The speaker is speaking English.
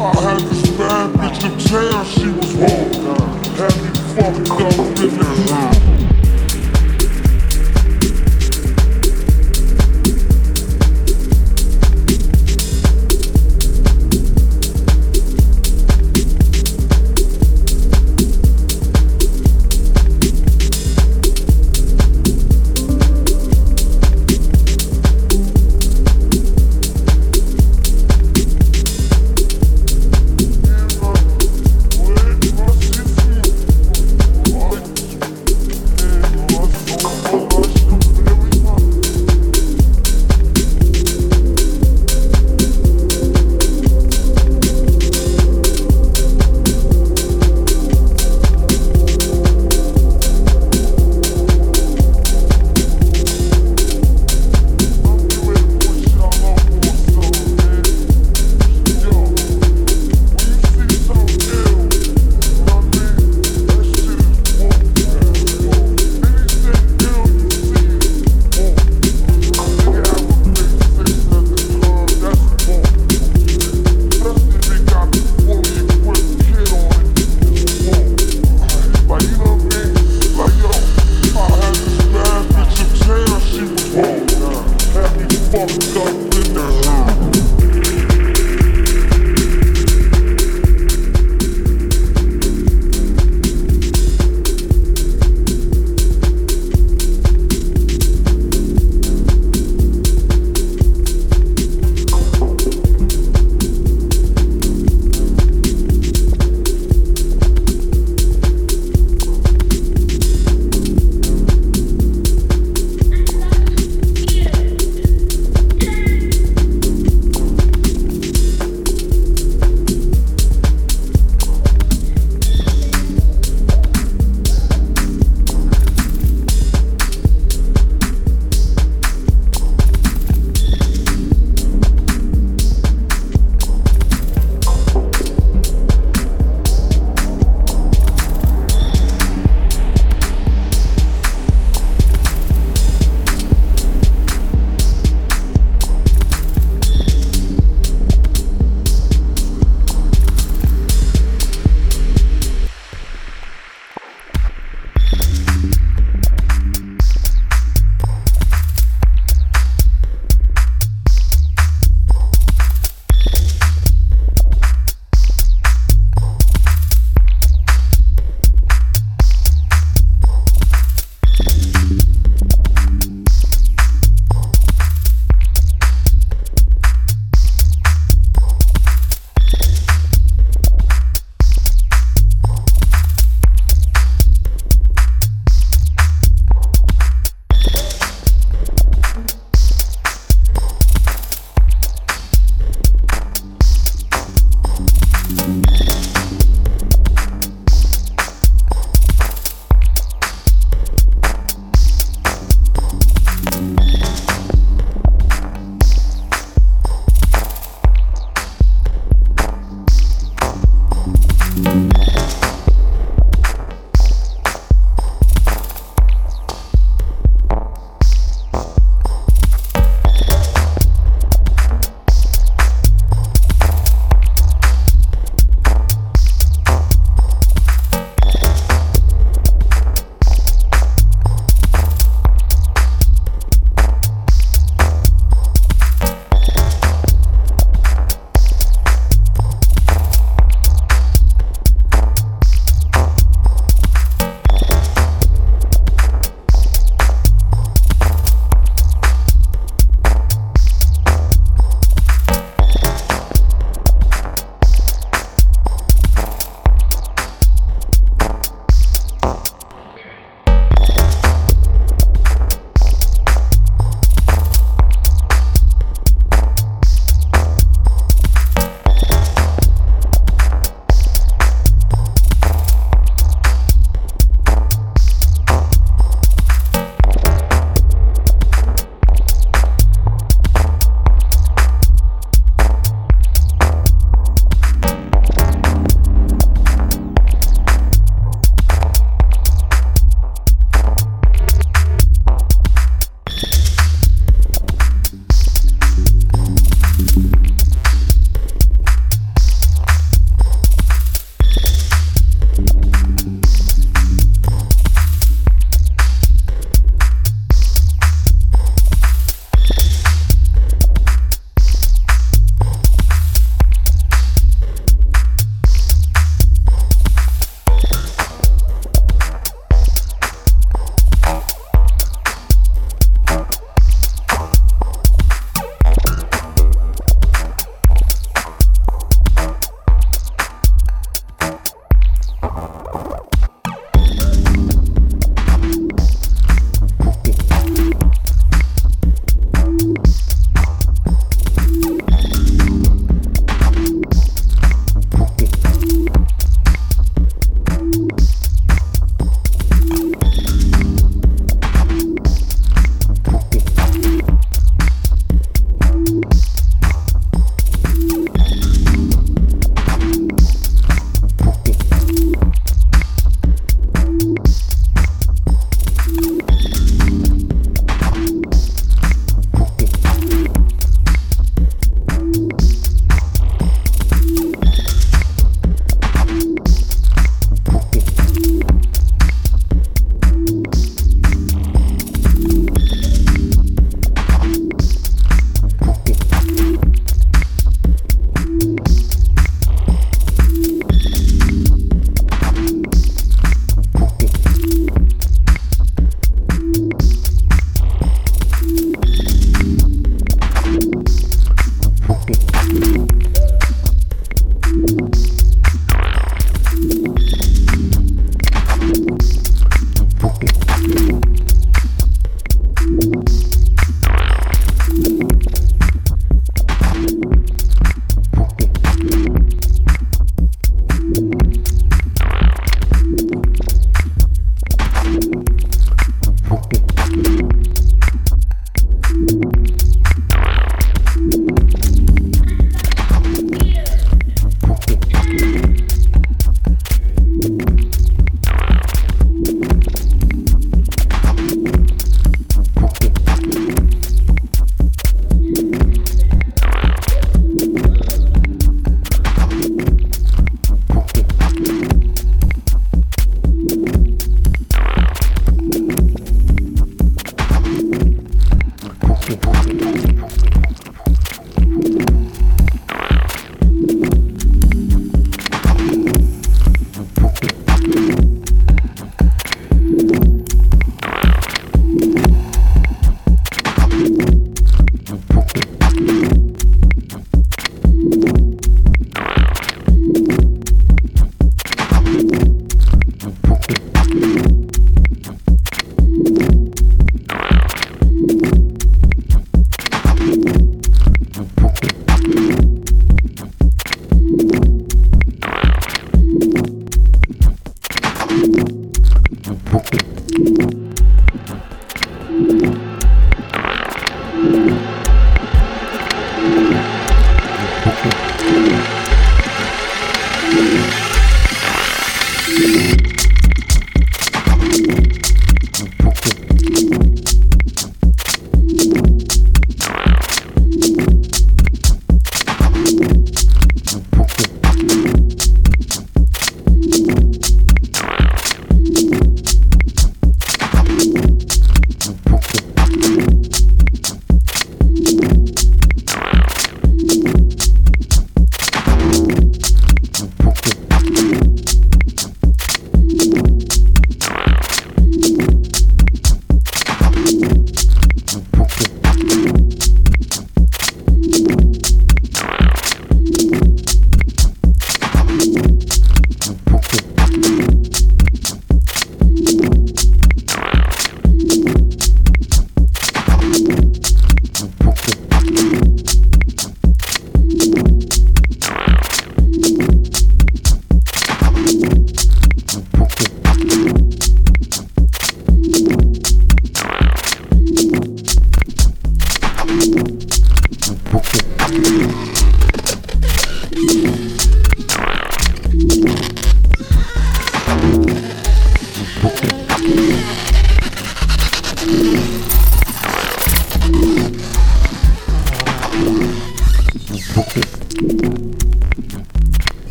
I had this bad bitch in town, she was woke. Had me fucked up in the hood.